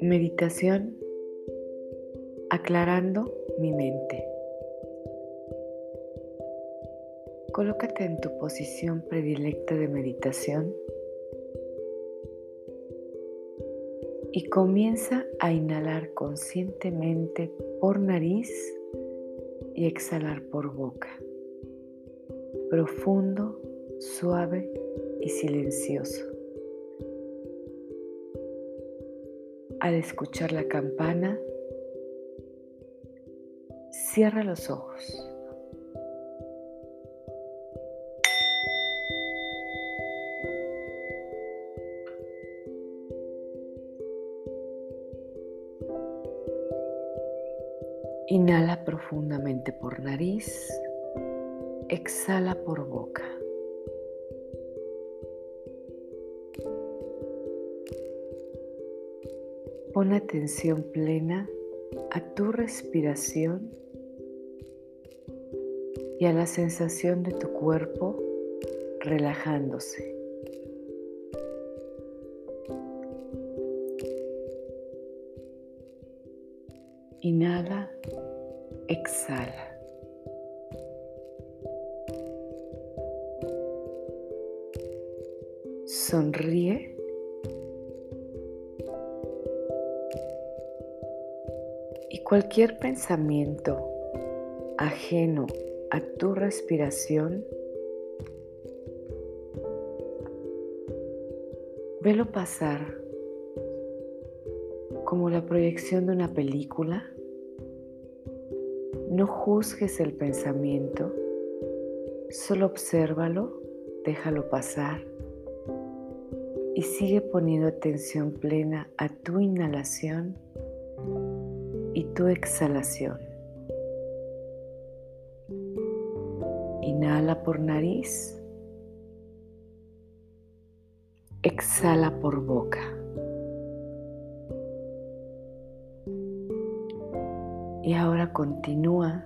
Meditación aclarando mi mente. Colócate en tu posición predilecta de meditación y comienza a inhalar conscientemente por nariz y exhalar por boca. Profundo, suave y silencioso. Al escuchar la campana, cierra los ojos. Inhala profundamente por nariz, exhala por boca. Pon atención plena a tu respiración y a la sensación de tu cuerpo relajándose. Inhala, exhala. Sonríe Cualquier pensamiento ajeno a tu respiración, velo pasar como la proyección de una película. No juzgues el pensamiento, solo obsérvalo, déjalo pasar y sigue poniendo atención plena a tu inhalación y tu exhalación. Inhala por nariz. Exhala por boca. Y ahora continúa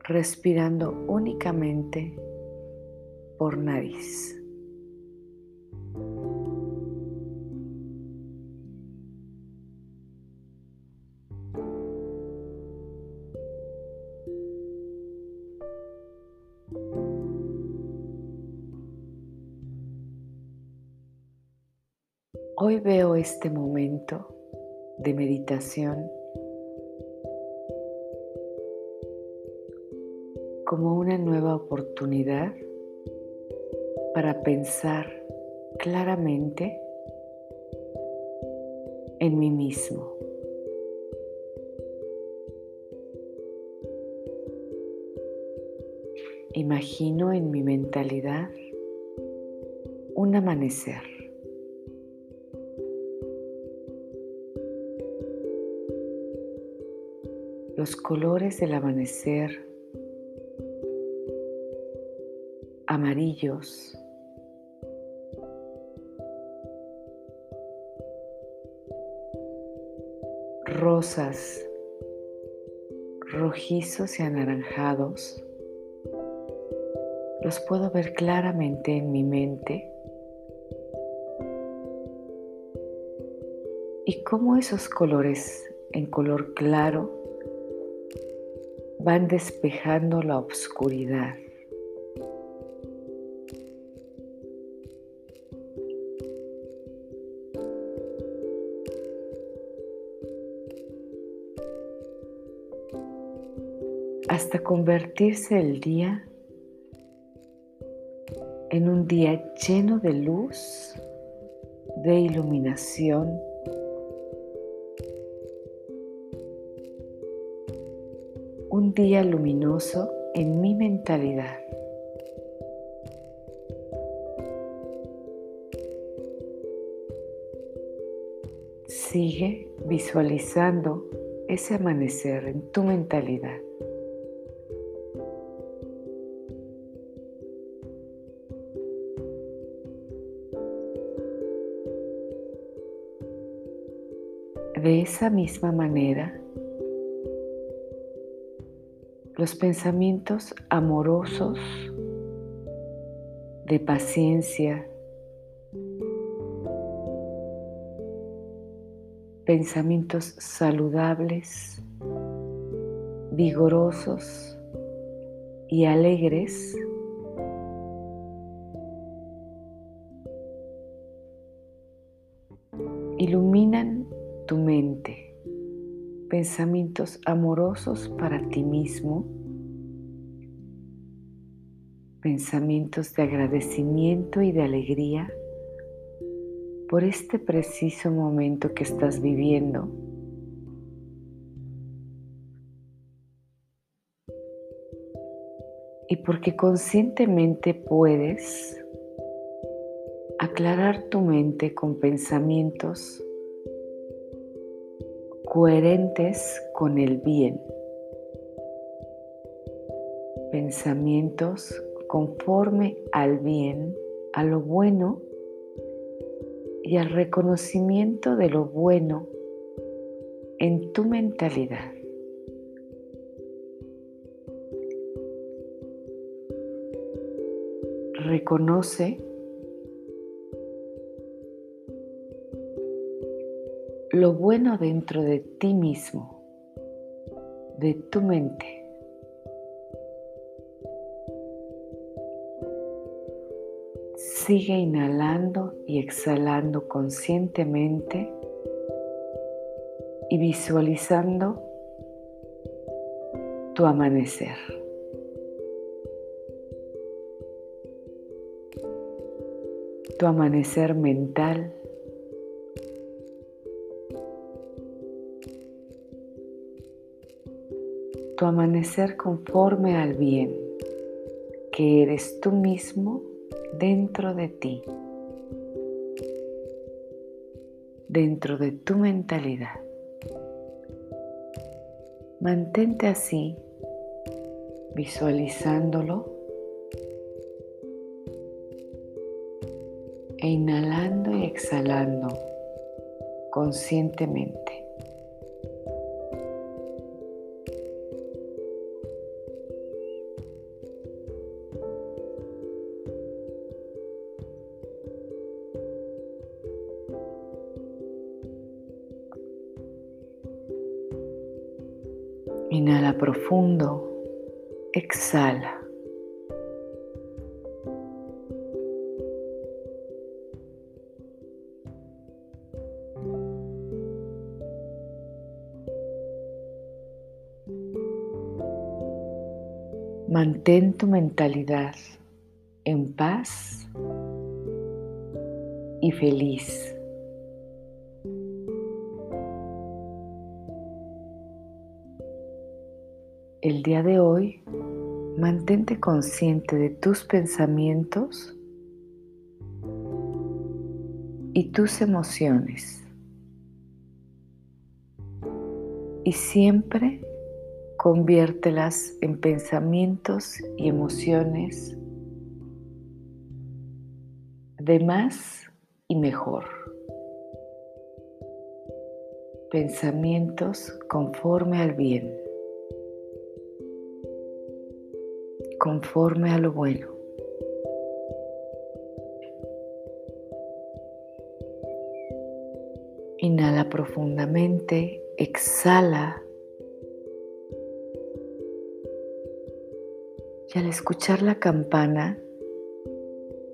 respirando únicamente por nariz. Hoy veo este momento de meditación como una nueva oportunidad para pensar claramente en mí mismo. Imagino en mi mentalidad un amanecer. Los colores del amanecer amarillos, rosas, rojizos y anaranjados, los puedo ver claramente en mi mente. Y cómo esos colores en color claro van despejando la oscuridad. hasta convertirse el día en un día lleno de luz, de iluminación día luminoso en mi mentalidad. Sigue visualizando ese amanecer en tu mentalidad. De esa misma manera, los pensamientos amorosos de paciencia, pensamientos saludables, vigorosos y alegres iluminan tu mente, pensamientos amorosos para ti mismo, pensamientos de agradecimiento y de alegría por este preciso momento que estás viviendo. Y porque conscientemente puedes aclarar tu mente con pensamientos coherentes con el bien, pensamientos conforme al bien, a lo bueno y al reconocimiento de lo bueno en tu mentalidad. Reconoce lo bueno dentro de ti mismo, de tu mente. Sigue inhalando y exhalando conscientemente y visualizando tu amanecer. Tu amanecer mental. Tu amanecer conforme al bien que eres tú mismo dentro de ti, dentro de tu mentalidad. Mantente así, visualizándolo e inhalando y exhalando conscientemente. Inhala profundo, exhala. Mantén tu mentalidad en paz y feliz. El día de hoy, mantente consciente de tus pensamientos y tus emociones. Y siempre conviértelas en pensamientos y emociones de más y mejor. Pensamientos conforme al bien. Conforme a lo bueno. Inhala profundamente, exhala. Y al escuchar la campana,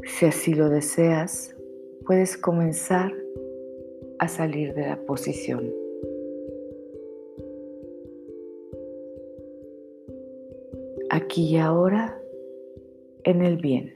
si así lo deseas, puedes comenzar a salir de la posición. Aquí y ahora en el bien.